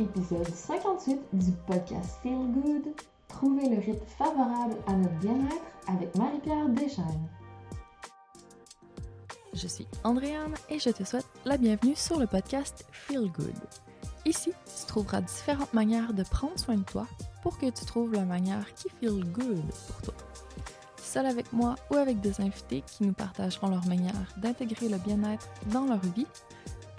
épisode 58 du podcast Feel Good. Trouvez le rythme favorable à notre bien-être avec Marie-Pierre Deschaines. Je suis Andréane et je te souhaite la bienvenue sur le podcast Feel Good. Ici, tu trouveras différentes manières de prendre soin de toi pour que tu trouves la manière qui feel good pour toi. Seul avec moi ou avec des invités qui nous partageront leur manière d'intégrer le bien-être dans leur vie,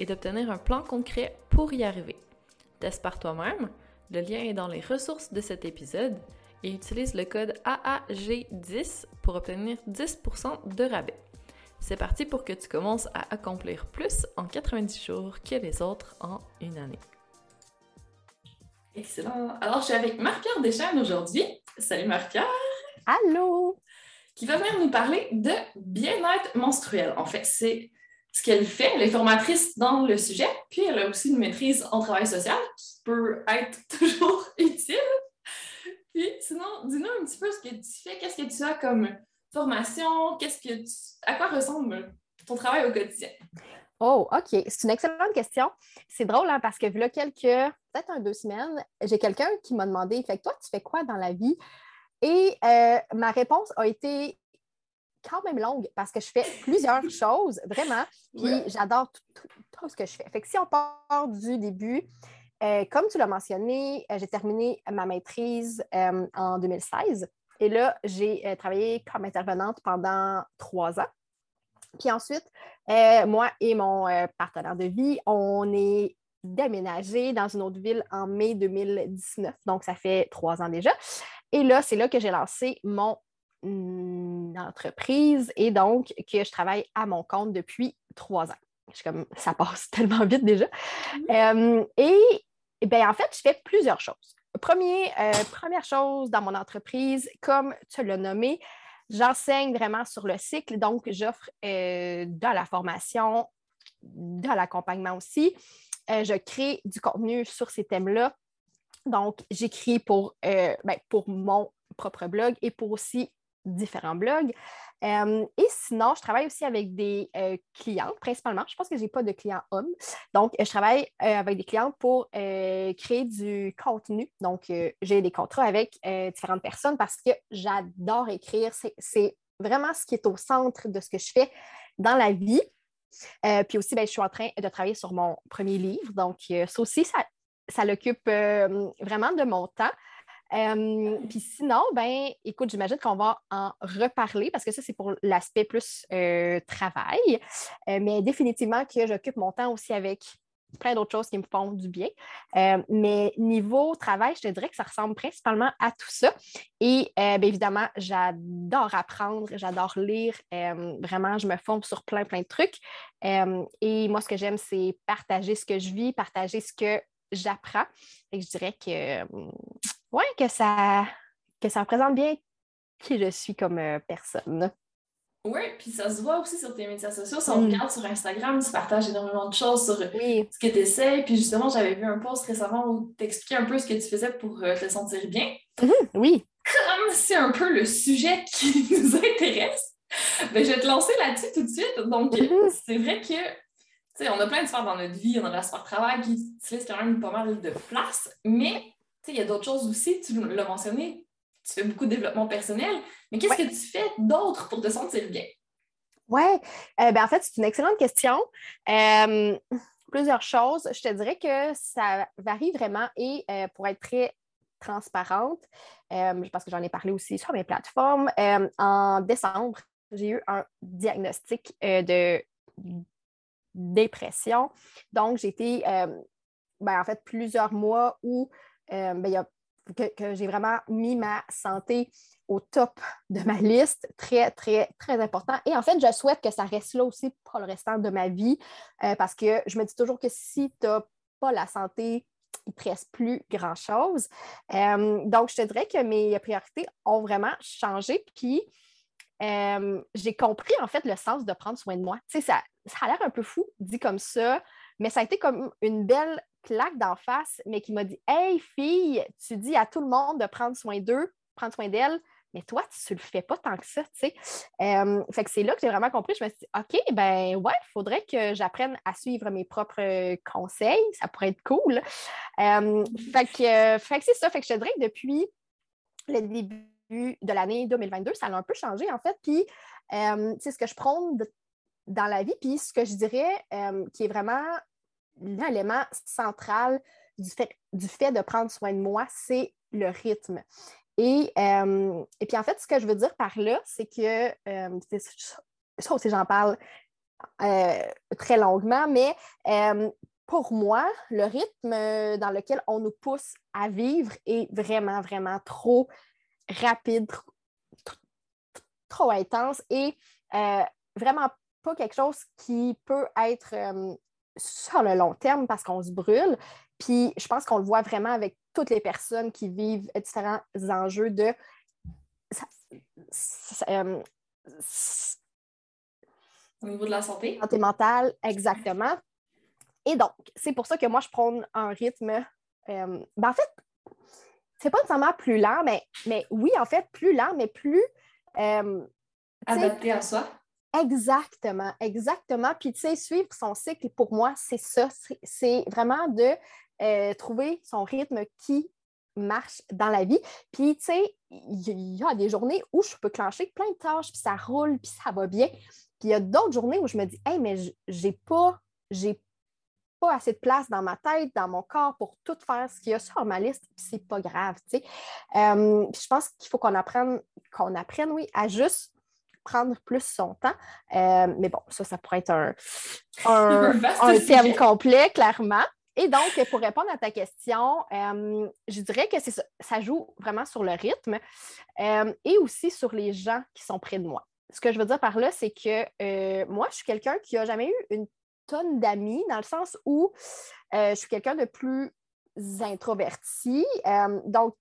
et d'obtenir un plan concret pour y arriver. Teste par toi-même, le lien est dans les ressources de cet épisode et utilise le code AAG10 pour obtenir 10% de rabais. C'est parti pour que tu commences à accomplir plus en 90 jours que les autres en une année. Excellent. Alors, je suis avec Marc-Pierre Deschênes aujourd'hui. Salut Marc-Pierre. Allô. Qui va venir nous parler de bien-être menstruel. En fait, c'est ce qu'elle fait. Elle est formatrice dans le sujet, puis elle a aussi une maîtrise en travail social qui peut être toujours utile. Puis sinon, dis-nous un petit peu ce que tu fais, qu'est-ce que tu as comme formation, qu'est-ce que tu... à quoi ressemble ton travail au quotidien? Oh, OK. C'est une excellente question. C'est drôle hein, parce que là, quelques, peut-être un deux semaines, j'ai quelqu'un qui m'a demandé Fait que toi, tu fais quoi dans la vie? Et euh, ma réponse a été quand même longue parce que je fais plusieurs choses, vraiment. Puis j'adore tout, ce que je fais. Fait que si on part du début, euh, comme tu l'as mentionné, euh, j'ai terminé ma maîtrise euh, en 2016. Et là, j'ai travaillé comme intervenante pendant trois ans. Puis ensuite, moi et mon partenaire de vie, on est déménagé dans une autre ville en mai 2019. Donc, ça fait trois ans déjà. Et là, c'est là que j'ai lancé mon entreprise et donc que je travaille à mon compte depuis trois ans. Je suis comme, ça passe tellement vite déjà. Mm-hmm. et eh bien, en fait, je fais plusieurs choses. Premier, euh, première chose dans mon entreprise, comme tu l'as nommé, j'enseigne vraiment sur le cycle. Donc, j'offre euh, de la formation, de l'accompagnement aussi. Euh, je crée du contenu sur ces thèmes-là. Donc, j'écris pour, ben, pour mon propre blog et pour aussi différents blogs. Euh, et sinon, je travaille aussi avec des euh, clients, principalement. Je pense que je n'ai pas de clients hommes. Donc, je travaille euh, avec des clients pour créer du contenu. Donc, j'ai des contrats avec différentes personnes parce que j'adore écrire. C'est vraiment ce qui est au centre de ce que je fais dans la vie. puis aussi, ben, je suis en train de travailler sur mon premier livre. Donc, ça aussi, ça, ça l'occupe vraiment de mon temps. Euh, puis sinon, ben, écoute, j'imagine qu'on va en reparler parce que ça, c'est pour l'aspect plus euh, travail. Euh, mais définitivement que j'occupe mon temps aussi avec plein d'autres choses qui me font du bien. mais niveau travail, je te dirais que ça ressemble principalement à tout ça. Et bien évidemment, j'adore apprendre, j'adore lire. vraiment, je me forme sur plein, plein de trucs. et moi, ce que j'aime, c'est partager ce que je vis, partager ce que j'apprends. Et je dirais que oui, que ça, que ça représente bien qui je suis comme euh, personne. Oui, puis ça se voit aussi sur tes médias sociaux. Si on mm. regarde sur Instagram, tu partages énormément de choses sur ce que tu essaies. Puis justement, j'avais vu un post récemment où tu expliquais un peu ce que tu faisais pour euh, te sentir bien. Mm-hmm, oui. Comme c'est un peu le sujet qui nous intéresse, ben, je vais te lancer là-dessus tout de suite. Donc, mm-hmm. c'est vrai que tu sais, on a plein de sphères dans notre vie, on a la sphère travail qui utilise quand même pas mal de place, mais il y a d'autres choses aussi, tu l'as mentionné, tu fais beaucoup de développement personnel, mais qu'est-ce que tu fais d'autre pour te sentir bien? Oui, euh, ben, en fait, c'est une excellente question. Euh, plusieurs choses. Je te dirais que ça varie vraiment et pour être très transparente, parce que j'en ai parlé aussi sur mes plateformes, en décembre, j'ai eu un diagnostic de dépression. Donc, j'ai été, ben, en fait, plusieurs mois où ben, y a que, j'ai vraiment mis ma santé au top de ma liste, très, très, très important. Et en fait, je souhaite que ça reste là aussi pour le restant de ma vie euh, parce que je me dis toujours que si tu n'as pas la santé, il ne te reste plus grand-chose. Euh, donc, je te dirais que mes priorités ont vraiment changé. Puis, euh, j'ai compris en fait le sens de prendre soin de moi. Tu sais, ça, ça a l'air un peu fou dit comme ça, mais ça a été comme une belle claque d'en face, mais qui m'a dit Hey, fille, tu dis à tout le monde de prendre soin d'eux, prendre soin d'elles, mais toi, tu ne le fais pas tant que ça, tu sais. Euh, fait que c'est là que j'ai vraiment compris. Je me suis dit, OK, ben ouais, il faudrait que j'apprenne à suivre mes propres conseils. Ça pourrait être cool. Euh, fait que, que c'est ça. Fait que je te dirais que depuis le début de l'année 2022, ça a un peu changé, en fait. Puis, euh, c'est ce que je prône dans la vie. Puis, ce que je dirais qui est vraiment l'élément central du fait, du fait de prendre soin de moi, c'est le rythme. Et, euh, et, puis en fait, ce que je veux dire par là, c'est que, euh, ça aussi j'en parle euh, très longuement, mais pour moi, le rythme dans lequel on nous pousse à vivre est vraiment, vraiment trop rapide, trop intense et vraiment pas quelque chose qui peut être sur le long terme parce qu'on se brûle. Puis je pense qu'on le voit vraiment avec toutes les personnes qui vivent différents enjeux de euh, au niveau de la santé. Santé mentale, exactement. Et donc, c'est pour ça que moi, je prends un rythme. Euh, ben, en fait, c'est pas nécessairement plus lent, mais, mais oui, en fait, plus lent, mais plus. Euh, Adapté à soi. Exactement, exactement. Puis, tu sais, suivre son cycle, pour moi, c'est ça. C'est vraiment de euh, trouver son rythme qui marche dans la vie. Puis, tu sais, il y, a des journées où je peux clencher plein de tâches, puis ça roule, puis ça va bien. Puis, il y a d'autres journées où je me dis, hey, mais j'ai pas, j'ai pas assez de place dans ma tête, dans mon corps pour tout faire ce qu'il y a sur ma liste, puis c'est pas grave, tu sais. Euh, je pense qu'il faut qu'on apprenne, qu'on apprenne, oui, à juste prendre plus son temps. Euh, mais bon, ça, ça pourrait être un, un, thème complet, clairement. Et donc, pour répondre à ta question, euh, je dirais que ça, ça joue vraiment sur le rythme euh, et aussi sur les gens qui sont près de moi. Ce que je veux dire par là, c'est que moi, je suis quelqu'un qui n'a jamais eu une tonne d'amis, dans le sens où je suis quelqu'un de plus introverti. donc,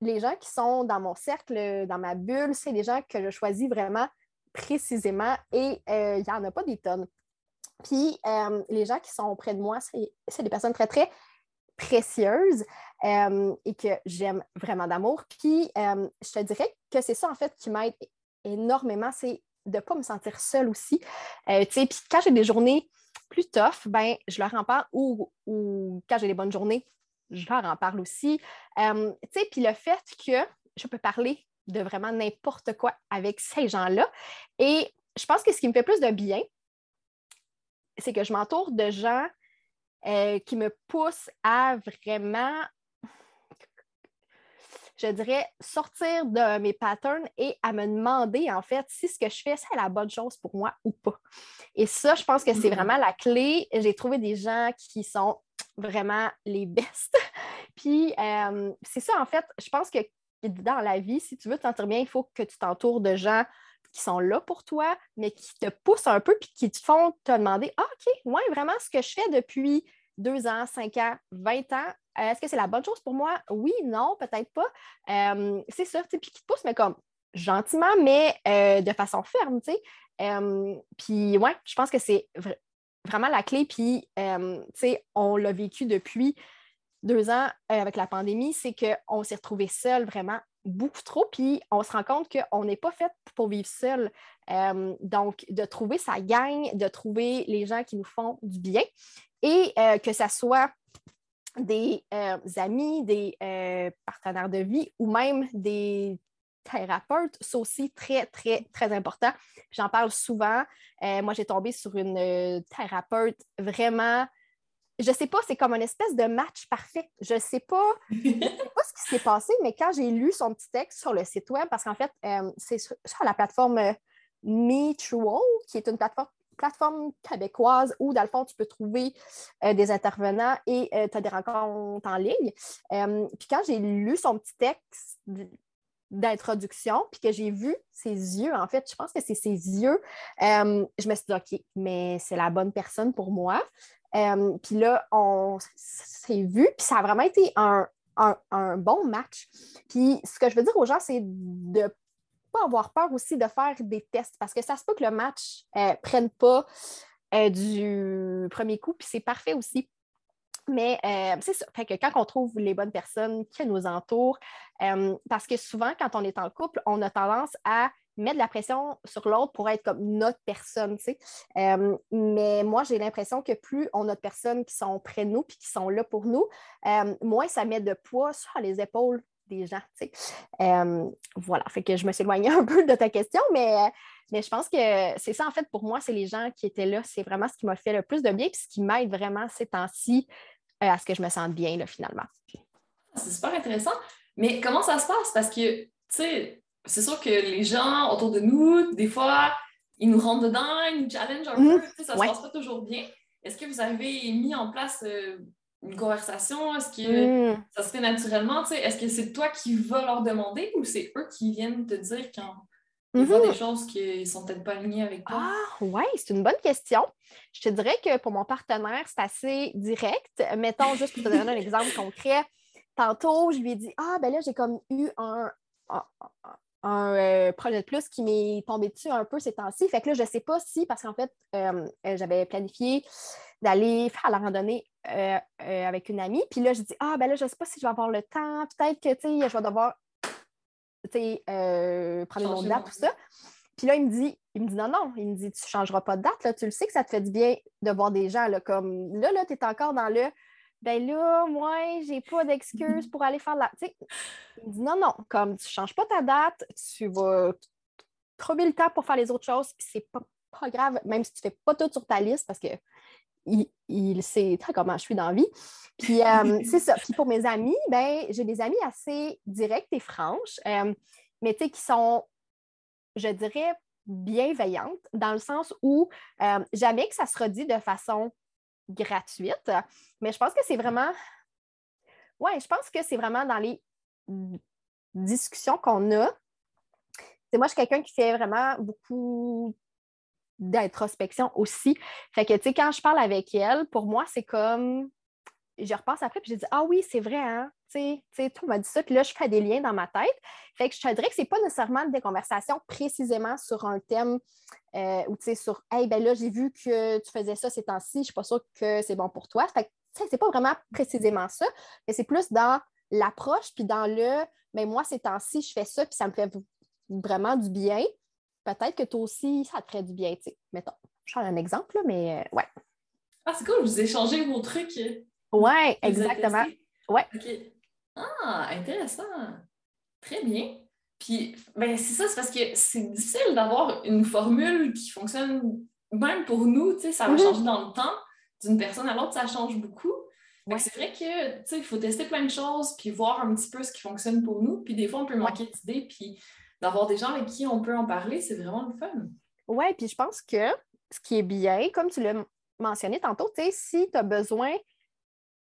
les gens qui sont dans mon cercle, dans ma bulle, c'est des gens que je choisis vraiment précisément et euh, il n'y en a pas des tonnes. Puis euh, les gens qui sont près de moi, c'est des personnes très, très précieuses euh, et que j'aime vraiment d'amour. Puis je te dirais que c'est ça en fait qui m'aide énormément, c'est de ne pas me sentir seule aussi. puis quand j'ai des journées plus tough, ben, je leur en parle ou, ou quand j'ai des bonnes journées, je leur en parle aussi. puis le fait que je peux parler de vraiment n'importe quoi avec ces gens-là. Et je pense que ce qui me fait plus de bien, c'est que je m'entoure de gens euh, qui me poussent à vraiment, je dirais, sortir de mes patterns et à me demander, en fait, si ce que je fais, c'est la bonne chose pour moi ou pas. Et ça, je pense que c'est mm-hmm. vraiment la clé. J'ai trouvé des gens qui sont vraiment les bestes. Puis, euh, c'est ça, en fait, je pense que dans la vie, si tu veux te sentir bien, il faut que tu t'entoures de gens qui sont là pour toi, mais qui te poussent un peu puis qui te font te demander ah, OK, moi, vraiment, ce que je fais depuis deux ans, cinq ans, vingt ans, euh, est-ce que c'est la bonne chose pour moi? Oui, non, peut-être pas. Euh, c'est ça, puis qui te poussent, mais comme gentiment, mais euh, de façon ferme, tu sais. puis, ouais, je pense que c'est vraiment la clé. Puis, tu sais, on l'a vécu depuis deux ans euh, avec la pandémie, c'est qu'on s'est retrouvé seul vraiment beaucoup trop, puis on se rend compte qu'on n'est pas fait pour vivre seul. Euh, donc, de trouver sa gang, de trouver les gens qui nous font du bien et euh, que ce soit des amis, des partenaires de vie ou même des thérapeutes, c'est aussi très, très, très important. J'en parle souvent. moi, j'ai tombé sur une thérapeute vraiment je sais pas, c'est comme une espèce de match parfait. Je sais sais pas ce qui s'est passé, mais quand j'ai lu son petit texte sur le site web, parce qu'en fait, euh, c'est sur, la plateforme euh, Mutual, qui est une plateforme plateforme québécoise où, dans le fond, tu peux trouver euh, des intervenants et tu as des rencontres en ligne. puis quand j'ai lu son petit texte d'introduction, puis que j'ai vu ses yeux, en fait, je pense que c'est ses yeux, je me suis dit, OK, mais c'est la bonne personne pour moi. Euh, puis là, on s'est vu, puis ça a vraiment été un, bon match. Puis ce que je veux dire aux gens, c'est de ne pas avoir peur aussi de faire des tests parce que ça se peut que le match ne euh, prenne pas euh, du premier coup, puis c'est parfait aussi. Mais c'est ça. Fait que quand on trouve les bonnes personnes qui nous entourent, parce que souvent, quand on est en couple, on a tendance à mettre de la pression sur l'autre pour être comme notre personne, tu sais. Euh, mais moi, j'ai l'impression que plus on a de personnes qui sont près de nous puis qui sont là pour nous, euh, moins ça met de poids sur les épaules des gens, tu sais. Euh, voilà, fait que je me suis éloignée un peu de ta question, mais, mais je pense que c'est ça, en fait, pour moi, c'est les gens qui étaient là, c'est vraiment ce qui m'a fait le plus de bien puis ce qui m'aide vraiment ces temps-ci à ce que je me sente bien, là, finalement. C'est super intéressant. Mais comment ça se passe? Parce que, tu sais, c'est sûr que les gens autour de nous, des fois, ils nous rentrent dedans, ils nous challengent un mhm. peu, ça ne se passe pas toujours bien. Est-ce que vous avez mis en place euh, une conversation? Est-ce que mhm. ça se fait naturellement? Est-ce que c'est toi qui vas leur demander ou c'est eux qui viennent te dire quand ils voient mhm. des choses qui sont peut-être pas alignées avec toi? Ah, oui, c'est une bonne question. Je te dirais que pour mon partenaire, c'est assez direct. Mettons, juste pour te donner un exemple concret, tantôt, je lui ai dit Ah, ben là, j'ai comme eu un, un euh, projet de plus qui m'est tombé dessus un peu ces temps-ci. Fait que là, je ne sais pas si, parce qu'en fait, euh, euh, j'avais planifié d'aller faire la randonnée avec une amie. Puis là, je dis Ah, ben là, je ne sais pas si je vais avoir le temps. Peut-être que, tu sais, je vais devoir, prendre autre date, tout ça. Puis là, il me dit, il me dit non, non, il me dit, tu ne changeras pas de date, là. tu le sais que ça te fait du bien de voir des gens, là, comme là, là, tu es encore dans le ben là, moi, j'ai pas d'excuse pour aller faire la. Tu sais, il dit non, non, comme tu changes pas ta date, tu vas trouver le temps pour faire les autres choses, puis c'est pas, pas grave, même si tu fais pas tout sur ta liste, parce que il, sait comment je suis dans la vie. Puis euh, c'est ça. Puis pour mes amis, ben, j'ai des amis assez directs et franches, euh, mais tu sais, qui sont, je dirais, bienveillantes, dans le sens où euh, jamais que ça se redit de façon gratuite. Mais je pense que c'est vraiment. Ouais, je pense que c'est vraiment dans les discussions qu'on a. C'est moi, je suis quelqu'un qui fait vraiment beaucoup d'introspection aussi. Fait que, tu sais, quand je parle avec elle, pour moi, c'est comme. Je repense après, puis je dis Ah oui, c'est vrai, hein? Tu sais, tu m'as dit ça, puis là, je fais des liens dans ma tête. Fait que je te dirais que ce n'est pas nécessairement des conversations précisément sur un thème euh, ou, tu sais, sur Hey, ben là, j'ai vu que tu faisais ça ces temps-ci, je ne suis pas sûre que c'est bon pour toi. Fait que, c'est pas vraiment précisément ça, mais c'est plus dans l'approche, puis dans le, mais moi, ces temps-ci, je fais ça, puis ça me fait vraiment du bien. Peut-être que toi aussi, ça te ferait du bien, tu sais. Mettons, je prends un exemple, là, mais euh, ouais. Ah, c'est cool, vous échangez vos trucs. Oui, exactement. Ouais. OK. Ah, intéressant. Très bien. Puis, ben, c'est ça, c'est parce que c'est difficile d'avoir une formule qui fonctionne même pour nous, tu sais, ça va mm-hmm. changer dans le temps. D'une personne à l'autre, ça change beaucoup. C'est vrai que, tu sais, il faut tester plein de choses, puis voir un petit peu ce qui fonctionne pour nous. Puis des fois, on peut manquer d'idées, puis d'avoir des gens avec qui on peut en parler, c'est vraiment le fun. Oui, puis je pense que ce qui est bien, comme tu l'as mentionné tantôt, tu sais, si tu as besoin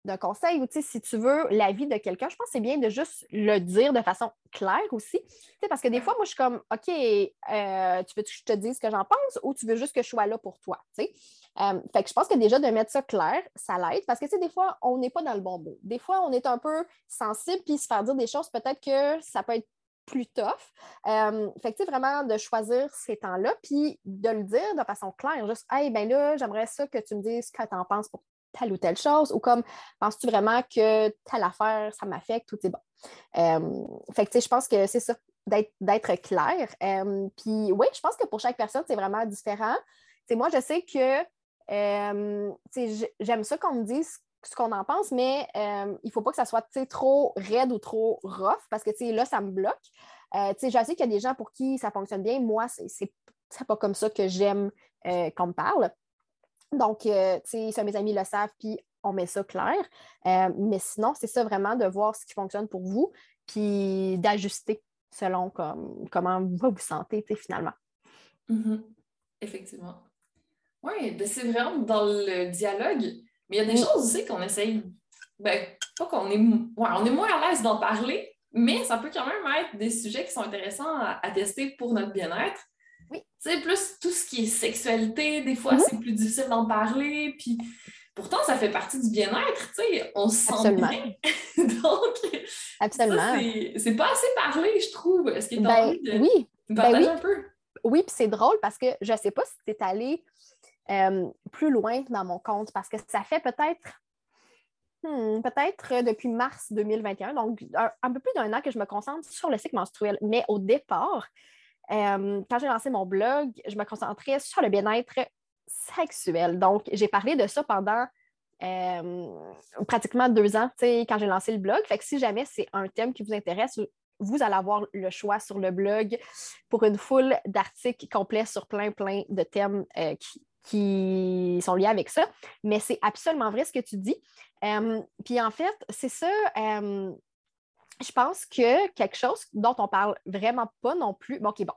d'un conseil ou si tu veux l'avis de quelqu'un, je pense que c'est bien de juste le dire de façon claire aussi. parce que des fois, moi, je suis comme OK, euh, tu veux que je te dise ce que j'en pense ou tu veux juste que je sois là pour toi? Euh, fait que je pense que déjà de mettre ça clair, ça l'aide parce que des fois, on n'est pas dans le bon mot. Des fois, on est un peu sensible puis se faire dire des choses, peut-être que ça peut être plus tough. Euh, fait que, vraiment, de choisir ces temps-là, puis de le dire de façon claire. Juste, hey, ben là, j'aimerais ça que tu me dises ce que tu en penses pour telle ou telle chose, ou comme penses-tu vraiment que telle affaire, ça m'affecte ou c'est bon. Euh, fait que je pense que c'est ça, d'être clair. Euh, puis oui, je pense que pour chaque personne, c'est vraiment différent. moi, je sais que euh, j'aime ça qu'on me dise ce qu'on en pense, mais il ne faut pas que ça soit trop raide ou trop rough parce que là, ça me bloque. je sais qu'il y a des gens pour qui ça fonctionne bien. Moi, c'est pas comme ça que j'aime qu'on me parle. Donc, euh, tu sais, mes amis le savent, puis on met ça clair. Euh, mais sinon, c'est ça vraiment de voir ce qui fonctionne pour vous, puis d'ajuster selon comment vous vous sentez finalement. Mm-hmm. Effectivement. Oui, ben, c'est vraiment dans le dialogue, mais il y a des choses aussi qu'on essaye, ben, pas qu'on est, on est moins à l'aise d'en parler, mais ça peut quand même être des sujets qui sont intéressants à, tester pour notre bien-être. Oui. Tu sais, plus tout ce qui est sexualité, des fois, mm-hmm. c'est plus difficile d'en parler, puis pourtant, ça fait partie du bien-être, tu sais, on se sent bien. Donc, Absolument. c'est pas assez parlé, je trouve. Est-ce que tu ben, envie de oui. partager ben oui. un peu? Oui, puis c'est drôle parce que je sais pas si tu es allé euh, plus loin dans mon compte parce que ça fait peut-être hmm, peut-être depuis mars 2021, donc un, peu plus d'un an que je me concentre sur le cycle menstruel. Mais au départ, euh, quand j'ai lancé mon blog, je me concentrais sur le bien-être sexuel. Donc, j'ai parlé de ça pendant euh, pratiquement deux ans, quand j'ai lancé le blog. Fait que si jamais c'est un thème qui vous intéresse, vous allez avoir le choix sur le blog pour une foule d'articles complets sur plein, plein de thèmes euh, qui, sont liés avec ça. Mais c'est absolument vrai ce que tu dis. Puis en fait, c'est ça. Je pense que quelque chose dont on parle vraiment pas non plus. Bon, OK, bon.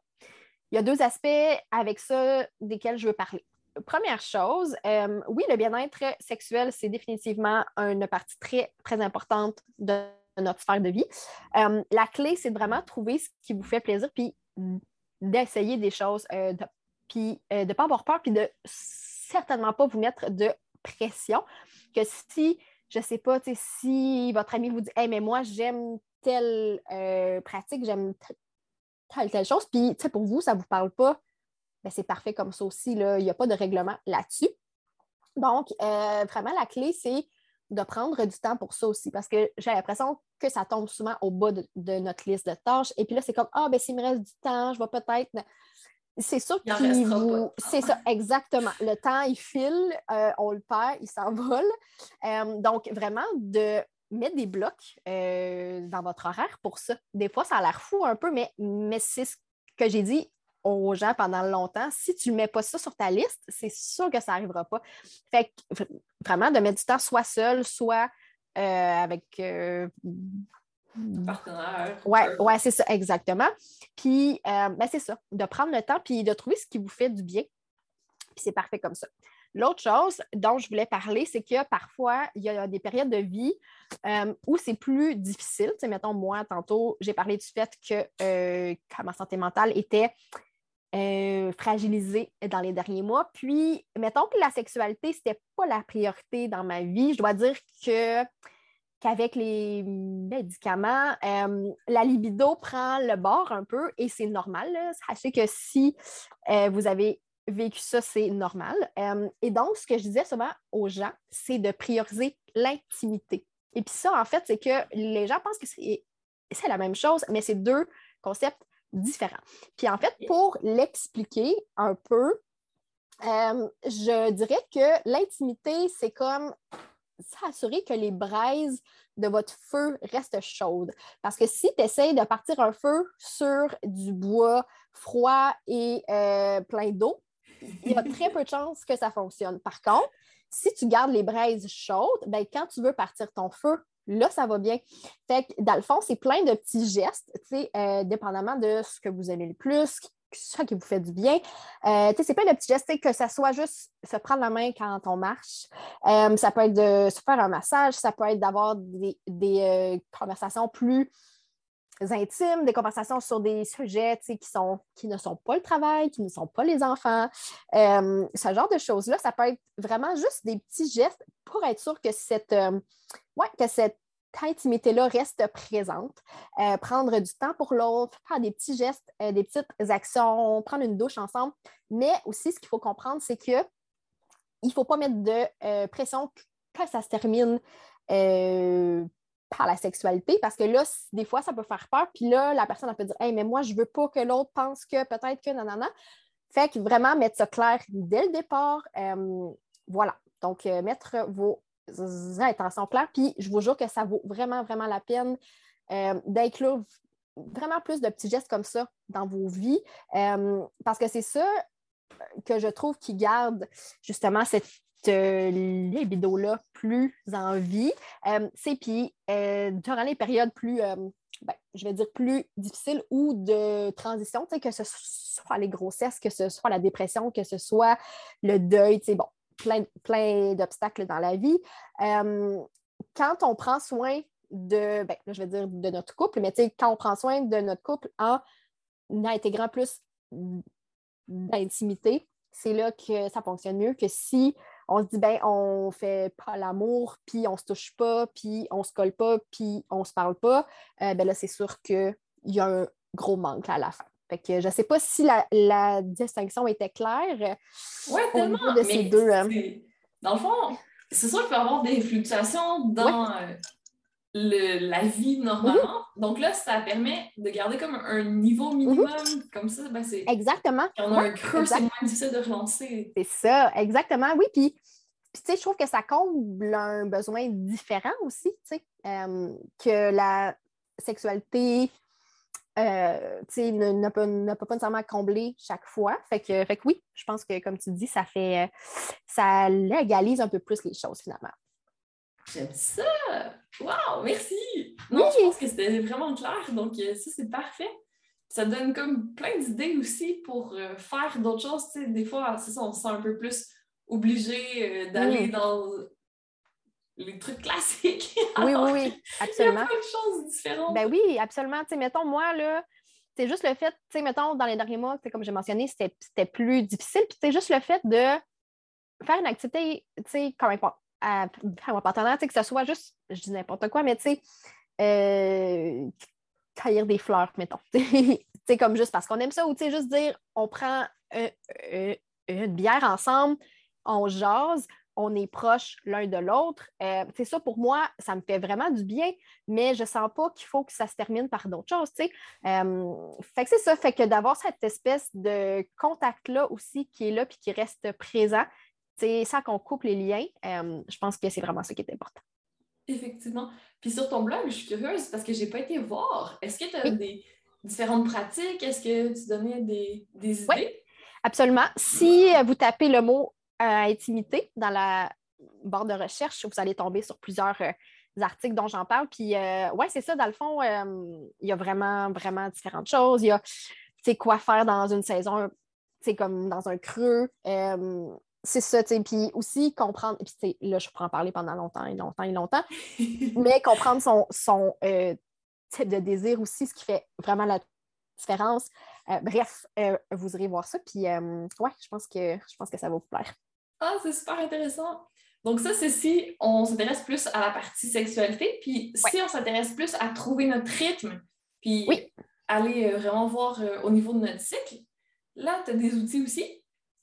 Il y a deux aspects avec ça desquels je veux parler première chose, euh, oui, le bien-être sexuel, c'est définitivement une partie très, très importante de notre sphère de vie. Euh, la clé, c'est de vraiment trouver ce qui vous fait plaisir, puis d'essayer des choses, euh, puis de ne pas avoir peur, puis de certainement pas vous mettre de pression. Que si, je ne sais pas, si votre ami vous dit Hey, mais moi, j'aime telle pratique, j'aime telle, telle chose, puis pour vous, ça ne vous parle pas, ben, c'est parfait comme ça aussi. Là. Il n'y a pas de règlement là-dessus. Donc, euh, vraiment, la clé, c'est de prendre du temps pour ça aussi, parce que j'ai l'impression que ça tombe souvent au bas de, notre liste de tâches. Et puis là, c'est comme, ah, ben s'il me reste du temps, je vais peut-être... C'est sûr qu'il vous... C'est ça, exactement. Le temps, il file, euh, on le perd, il s'envole. Euh, donc, vraiment, de mettre des blocs dans votre horaire pour ça. Des fois, ça a l'air fou un peu, mais, mais c'est ce que j'ai dit aux gens pendant longtemps. Si tu ne mets pas ça sur ta liste, c'est sûr que ça n'arrivera pas. Fait que vraiment, de mettre du temps soit seul, soit euh, avec. Euh, Partenaire. Oui, ouais, c'est ça, exactement. Puis, euh, ben, c'est ça, de prendre le temps puis de trouver ce qui vous fait du bien. Puis c'est parfait comme ça. L'autre chose dont je voulais parler, c'est que parfois, il y a des périodes de vie où c'est plus difficile. Mettons, moi, tantôt, j'ai parlé du fait que ma santé mentale était euh, fragilisée dans les derniers mois. Puis, mettons que la sexualité, ce n'était pas la priorité dans ma vie. Je dois dire que qu'avec les médicaments, euh, la libido prend le bord un peu et c'est normal. Sachez que si euh, vous avez vécu ça, c'est normal. et donc, ce que je disais souvent aux gens, c'est de prioriser l'intimité. Et puis ça, en fait, c'est que les gens pensent que c'est la même chose, mais c'est deux concepts différents. Puis en fait, pour l'expliquer un peu, euh, je dirais que l'intimité, c'est comme s'assurer que les braises de votre feu restent chaudes. Parce que si tu essaies de partir un feu sur du bois froid et euh, plein d'eau, il y a très peu de chances que ça fonctionne. Par contre, si tu gardes les braises chaudes, ben, quand tu veux partir ton feu, là, ça va bien. Fait que, dans le fond, c'est plein de petits gestes, euh, dépendamment de ce que vous aimez le plus, ça qui vous fait du bien. Euh, c'est plein de petits gestes, que ça soit juste se prendre la main quand on marche. Euh, ça peut être de se faire un massage, ça peut être d'avoir des, des conversations plus intimes, des conversations sur des sujets qui, sont, qui ne sont pas le travail, qui ne sont pas les enfants. ce genre de choses-là, ça peut être vraiment juste des petits gestes pour être sûr que cette, ouais, que cette intimité-là reste présente. Euh, prendre du temps pour l'autre, faire des petits gestes, euh, des petites actions, prendre une douche ensemble. Mais aussi, ce qu'il faut comprendre, c'est que il ne faut pas mettre de euh, pression que ça se termine par la sexualité, parce que là, des fois, ça peut faire peur. Puis là, la personne peut dire Hey, mais moi, je veux pas que l'autre pense que peut-être que nanana. Fait que vraiment mettre ça clair dès le départ. voilà. Donc, mettre vos intentions claires. Puis je vous jure que ça vaut vraiment, vraiment la peine euh, d'inclure vraiment plus de petits gestes comme ça dans vos vies. parce que c'est ça que je trouve qui garde justement cette euh, libido-là plus en vie. Euh, puis durant les périodes plus, ben, je vais dire plus difficiles ou de transition, que ce soit les grossesses, que ce soit la dépression, que ce soit le deuil, bon, plein, plein d'obstacles dans la vie. quand on prend soin de, ben, je vais dire de notre couple, mais quand on prend soin de notre couple en intégrant plus d'intimité, c'est là que ça fonctionne mieux que si on se dit, ben, on fait pas l'amour, puis on se touche pas, puis on se colle pas, puis on se parle pas, euh, ben là, c'est sûr qu'il y a un gros manque à la fin. Fait que je sais pas si la, distinction était claire. Oui, tellement. De ces deux, hein. Dans le fond, c'est sûr qu'il peut y avoir des fluctuations dans, euh, la vie normalement. Mhm. Donc là, ça permet de garder comme un niveau minimum. Mhm. Comme ça, ben c'est. Exactement. Quand on a un creux, c'est moins difficile de relancer. C'est ça, exactement. Oui, puis, tu sais, je trouve que ça comble un besoin différent aussi, tu sais, euh, que la sexualité. Euh, n'a pas, pas, nécessairement comblé chaque fois. Fait que, fait que oui, je pense que, comme tu dis, ça fait ça légalise un peu plus les choses finalement. J'aime ça! Wow, merci! Non, je pense que c'était vraiment clair, donc euh, ça, c'est parfait. Ça donne comme plein d'idées aussi pour euh, faire d'autres choses. Des fois, c'est ça, on se sent un peu plus obligé euh, d'aller dans les trucs classiques. oui, oui, oui, absolument. Il y a plein de choses différentes. Ben oui, absolument. Mettons, moi, là, c'est juste le fait, tu sais, mettons, dans les derniers mois, comme j'ai mentionné, c'était plus difficile. Puis, c'est juste le fait de faire une activité, tu sais, comme à, mon partenaire, que ce soit juste, je dis n'importe quoi, mais tu sais, euh, cueillir des fleurs, mettons. sais comme juste parce qu'on aime ça, ou tu sais, juste dire, on prend une bière ensemble, on jase, on est proche l'un de l'autre. Euh, c'est ça, pour moi, ça me fait vraiment du bien, mais je sens pas qu'il faut que ça se termine par d'autres choses, tu sais. Euh, fait que c'est ça, fait que d'avoir cette espèce de contact-là aussi qui est là puis qui reste présent, c'est ça qu'on coupe les liens. Euh, je pense que c'est vraiment ça qui est important. Effectivement. Puis sur ton blog, je suis curieuse parce que je n'ai pas été voir. Est-ce que tu as des différentes pratiques? Est-ce que tu donnais des, des idées? Oui, absolument. Si vous tapez le mot euh, intimité dans la barre de recherche, vous allez tomber sur plusieurs euh, articles dont j'en parle. Puis, oui, c'est ça, dans le fond, il y a vraiment, vraiment différentes choses. Il y a, quoi faire dans une saison, c'est comme dans un creux c'est ça, tu sais. Puis aussi comprendre, puis là, je pourrais en parler pendant longtemps et longtemps et longtemps, mais comprendre son, son euh, type de désir aussi, ce qui fait vraiment la différence. Euh, bref, euh, vous irez voir ça. Puis, ouais, je pense, que, je pense que ça va vous plaire. Ah, c'est super intéressant. Donc, ça, c'est si on s'intéresse plus à la partie sexualité. Puis, si on s'intéresse plus à trouver notre rythme, puis aller vraiment voir au niveau de notre cycle, là, tu as des outils aussi.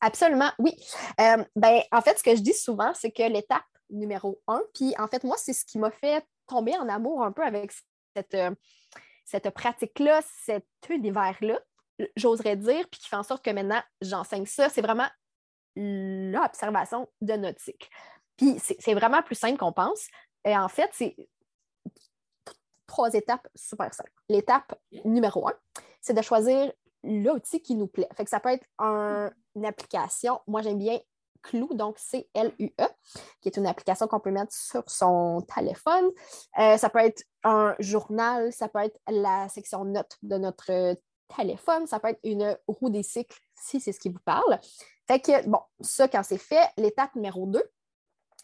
Absolument, oui. Euh, ben, en fait, ce que je dis souvent, c'est que l'étape numéro un, puis en fait, moi, c'est ce qui m'a fait tomber en amour un peu avec cette, euh, cette pratique-là, cet univers-là, j'oserais dire, puis qui fait en sorte que maintenant, j'enseigne ça. C'est vraiment l'observation de notre cycle. Puis c'est vraiment plus simple qu'on pense. Et en fait, c'est trois étapes super simples. L'étape numéro un, c'est de choisir l'outil qui nous plaît. Fait que ça peut être un, une application. Moi, j'aime bien Clou, donc C-L-U-E, qui est une application qu'on peut mettre sur son téléphone. Euh, ça peut être un journal, ça peut être la section notes de notre téléphone, ça peut être une roue des cycles, si c'est ce qui vous parle. Fait que, bon, ça, quand c'est fait, l'étape numéro 2,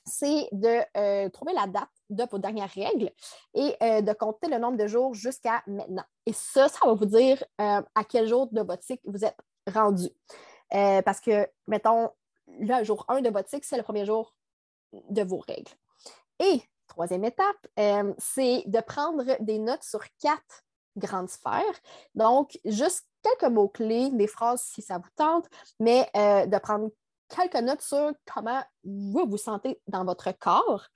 c'est de euh, trouver la date de vos dernières règles et euh, de compter le nombre de jours jusqu'à maintenant. Et ça, ça va vous dire à quel jour de votre cycle vous êtes rendu. Euh, parce que, mettons, le jour 1 de votre cycle, c'est le premier jour de vos règles. Et troisième étape, euh, c'est de prendre des notes sur quatre grandes sphères. Donc, juste quelques mots-clés, des phrases si ça vous tente, mais euh, de prendre quelques notes sur comment vous vous sentez dans votre corps,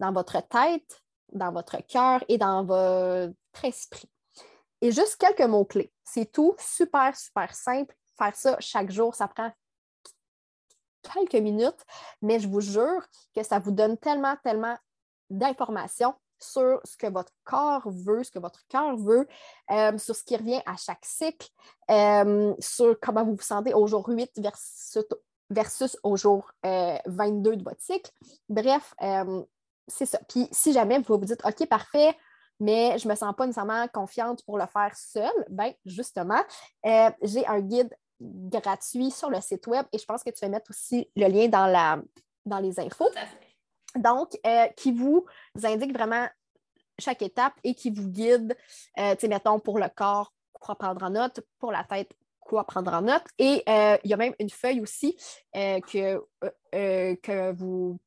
dans votre tête, dans votre cœur et dans votre esprit. Et juste quelques mots-clés. C'est tout super, super simple faire ça chaque jour, ça prend quelques minutes, mais je vous jure que ça vous donne tellement, tellement d'informations sur ce que votre corps veut, ce que votre cœur veut, euh, sur ce qui revient à chaque cycle, euh, sur comment vous vous sentez au jour 8 versus au jour 22 de votre cycle. Bref, c'est ça. Puis si jamais vous vous dites, OK, parfait, mais je ne me sens pas nécessairement confiante pour le faire seule, bien, justement, j'ai un guide gratuit sur le site web et je pense que tu vas mettre aussi le lien dans, la, dans les infos. Donc, qui vous indique vraiment chaque étape et qui vous guide, euh, mettons, pour le corps, quoi prendre en note, pour la tête, quoi prendre en note. Et euh, il y a même une feuille aussi euh, que, que vous.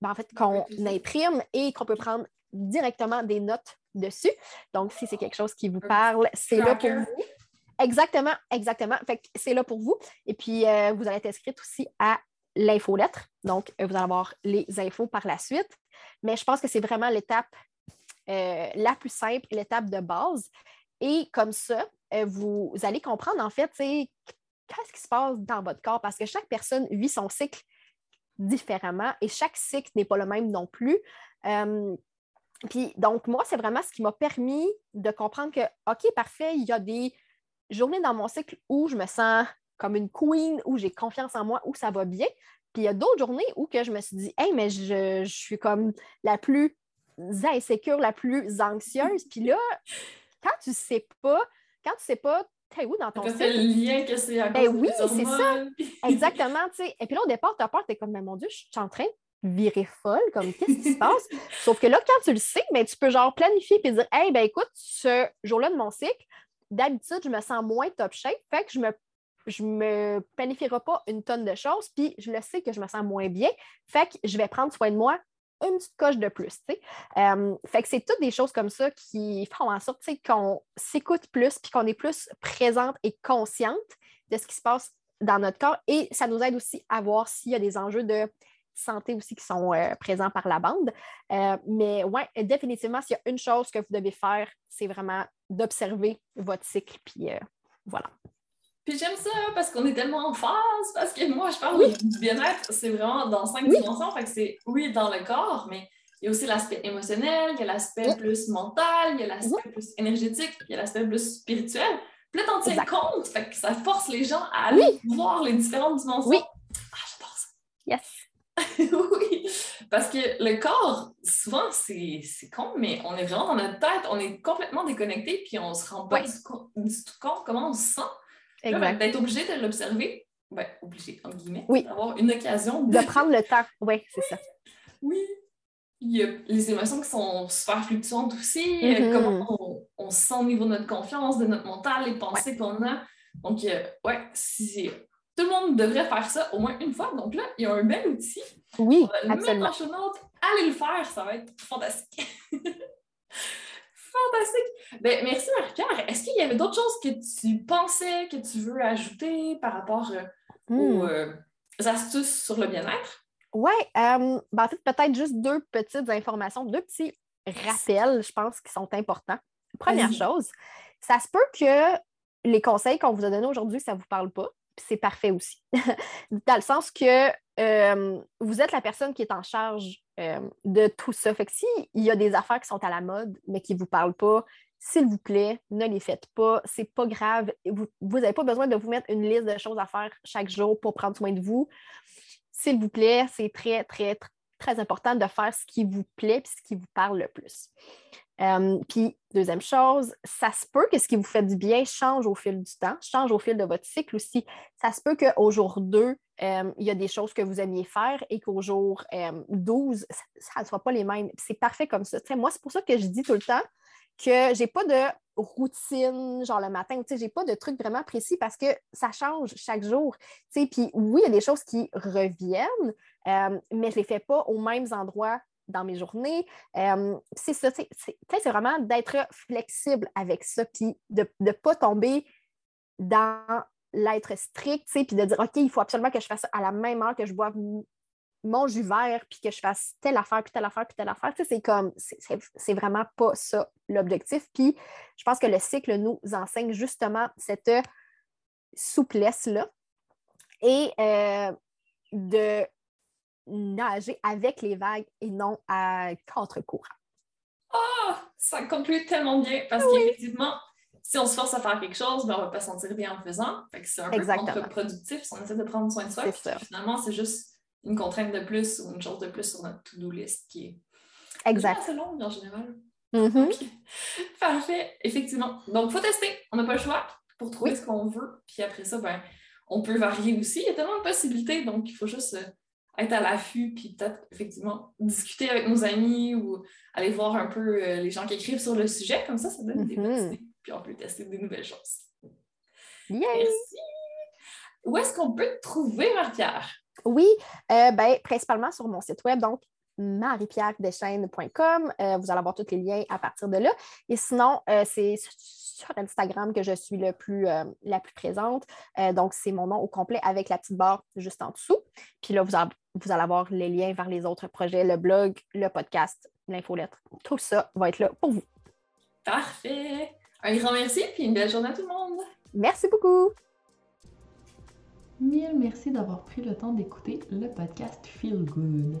Ben, en fait, qu'on imprime et qu'on peut prendre directement des notes dessus. Donc, si c'est quelque chose qui vous parle, c'est là pour vous. Exactement, exactement. Fait c'est là pour vous. Et puis, vous allez être inscrite aussi à l'infolettre. Donc, vous allez avoir les infos par la suite. Mais je pense que c'est vraiment l'étape euh, la plus simple, l'étape de base. Et comme ça, euh, vous, allez comprendre en fait qu'est-ce qui se passe dans votre corps? Parce que chaque personne vit son cycle différemment et chaque cycle n'est pas le même non plus. Euh, puis donc, moi, c'est vraiment ce qui m'a permis de comprendre que, OK, parfait, il y a des journées dans mon cycle où je me sens comme une queen, où j'ai confiance en moi, où ça va bien. Puis il y a d'autres journées où que je me suis dit, hey, mais je, suis comme la plus insécure, la plus anxieuse. Puis là, quand tu sais pas, quand tu sais pas, t'es où dans ton cycle? le lien que c'est à ben oui, c'est ça. Exactement, tu sais. Et puis là, au départ, tu as peur, tu es comme, mais mon Dieu, je suis en train de virer folle, comme qu'est-ce qui se passe? Sauf que là, quand tu le sais, tu peux genre planifier et dire, hey, ben écoute, ce jour-là de mon cycle, d'habitude, je me sens moins top shape, fait que je me je me planifierai pas une tonne de choses, puis je le sais que je me sens moins bien, fait que je vais prendre soin de moi une petite coche de plus. Fait que c'est toutes des choses comme ça qui font en sorte qu'on s'écoute plus, puis qu'on est plus présente et consciente de ce qui se passe dans notre corps. Et ça nous aide aussi à voir s'il y a des enjeux de santé aussi qui sont euh, présents par la bande. Euh, mais oui, définitivement, s'il y a une chose que vous devez faire, c'est vraiment d'observer votre cycle. Puis voilà. Puis j'aime ça parce qu'on est tellement en phase, parce que moi, je parle du bien-être, c'est vraiment dans cinq dimensions. Fait que c'est, oui, dans le corps, mais il y a aussi l'aspect émotionnel, il y a l'aspect plus mental, il y a l'aspect plus énergétique, il y a l'aspect plus spirituel. Puis là, t'en tiens compte, fait que ça force les gens à aller voir les différentes dimensions. Oui. Ah, j'adore ça. Yes. oui, parce que le corps, souvent, c'est con, mais on est vraiment dans notre tête, on est complètement déconnecté, puis on se rend pas du, tout compte comment on se sent. Ben, d'être obligé de l'observer, ben, obligé, entre guillemets, oui. d'avoir une occasion de... prendre le temps. Oui, c'est ça. Oui. Il y a les émotions qui sont super fluctuantes aussi, mm-hmm. comment on, se sent au niveau de notre confiance, de notre mental, les pensées qu'on a. Donc, euh, ouais, si, tout le monde devrait faire ça au moins une fois. Donc là, il y a un bel outil. Oui, on va le mettre en Allez le faire, ça va être fantastique. Fantastique. Ben, merci Marie-Pierre. Est-ce qu'il y avait d'autres choses que tu pensais, que tu veux ajouter par rapport euh, aux hmm. euh, astuces sur le bien-être? Oui, euh, ben, en fait, peut-être juste deux petites informations, deux petits rappels, je pense, qui sont importants. Première chose, ça se peut que les conseils qu'on vous a donnés aujourd'hui, ça ne vous parle pas, c'est parfait aussi. Dans le sens que vous êtes la personne qui est en charge euh, de tout ça. Fait que s'il y a des affaires qui sont à la mode, mais qui ne vous parlent pas, s'il vous plaît, ne les faites pas. C'est pas grave. Vous n'avez pas besoin de vous mettre une liste de choses à faire chaque jour pour prendre soin de vous. S'il vous plaît, c'est très, très, très important de faire ce qui vous plaît et ce qui vous parle le plus. Euh, puis, deuxième chose, ça se peut que ce qui vous fait du bien change au fil du temps, change au fil de votre cycle aussi. Ça se peut qu'au jour 2, euh, il y a des choses que vous aimiez faire et qu'au jour 12, euh, ça ne soit pas les mêmes. C'est parfait comme ça. moi, c'est pour ça que je dis tout le temps que je n'ai pas de routine, genre le matin, je n'ai pas de truc vraiment précis parce que ça change chaque jour. Puis oui, il y a des choses qui reviennent, mais je ne les fais pas aux mêmes endroits dans mes journées. c'est ça, c'est vraiment d'être flexible avec ça, puis de ne pas tomber dans l'être strict, puis de dire, OK, il faut absolument que je fasse ça à la même heure que je boive mon jus vert, puis que je fasse telle affaire, puis telle affaire, puis telle affaire. C'est comme, c'est vraiment pas ça l'objectif. Puis je pense que le cycle nous enseigne justement cette souplesse-là et euh, de nager avec les vagues et non à contre-courant. Ah, ça conclut tellement bien parce qu'effectivement, si on se force à faire quelque chose, ben, on ne va pas se sentir bien en le faisant. C'est un peu contre-productif si on essaie de prendre soin de soi. finalement, c'est juste une contrainte de plus ou une chose de plus sur notre to-do list qui est exact. assez longue en général. Mm-hmm. Parfait, effectivement. Donc, il faut tester. On n'a pas le choix pour trouver ce qu'on veut. Puis après ça, ben, on peut varier aussi. Il y a tellement de possibilités, donc il faut juste euh, être à l'affût, puis peut-être effectivement discuter avec nos amis ou aller voir un peu euh, les gens qui écrivent sur le sujet. Comme ça, ça donne des bonnes mm-hmm. idées. Puis on peut tester des nouvelles choses. Merci. Où est-ce qu'on peut te trouver, Marie-Pierre? Oui, euh, ben, principalement sur mon site web, donc mariepierredeschaines.com. Euh, vous allez avoir tous les liens à partir de là. Et sinon, euh, c'est sur Instagram que je suis le plus, la plus présente. donc, c'est mon nom au complet avec la petite barre juste en dessous. Puis là, vous, vous allez avoir les liens vers les autres projets, le blog, le podcast, l'infolettre. Tout ça va être là pour vous. Parfait. Un grand merci, puis une belle journée à tout le monde. Merci beaucoup. Mille merci d'avoir pris le temps d'écouter le podcast Feel Good.